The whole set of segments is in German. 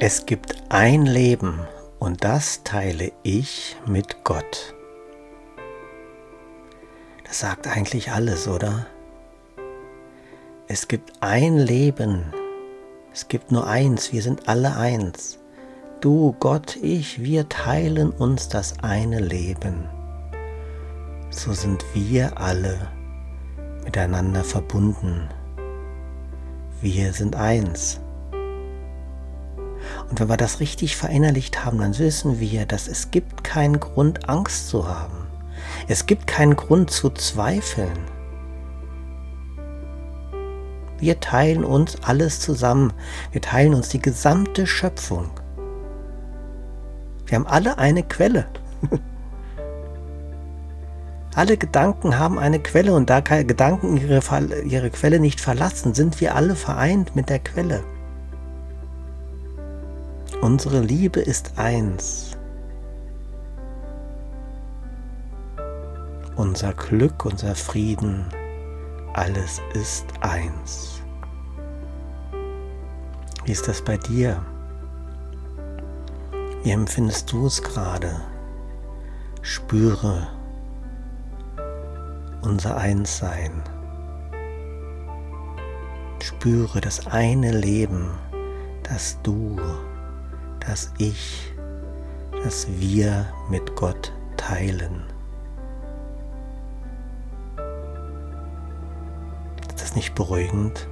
Es gibt ein Leben und das teile ich mit Gott. Das sagt eigentlich alles, oder? Es gibt ein Leben. Es gibt nur eins. Wir sind alle eins. Du, Gott, ich, wir teilen uns das eine Leben. So sind wir alle miteinander verbunden. Wir sind eins. Und wenn wir das richtig verinnerlicht haben, dann wissen wir, dass es gibt keinen Grund, Angst zu haben. Es gibt keinen Grund zu zweifeln. Wir teilen uns alles zusammen. Wir teilen uns die gesamte Schöpfung. Wir haben alle eine Quelle. alle Gedanken haben eine Quelle und da Gedanken ihre, ihre Quelle nicht verlassen, sind wir alle vereint mit der Quelle. Unsere Liebe ist eins. Unser Glück, unser Frieden, alles ist eins. Wie ist das bei dir? Wie empfindest du es gerade? Spüre unser Einssein. Spüre das eine Leben, das du das Ich, das wir mit Gott teilen. Ist das nicht beruhigend?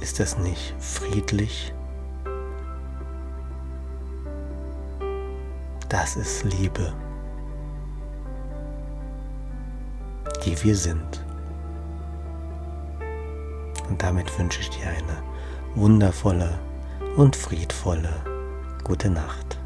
Ist das nicht friedlich? Das ist Liebe, die wir sind. Und damit wünsche ich dir eine wundervolle und friedvolle gute Nacht.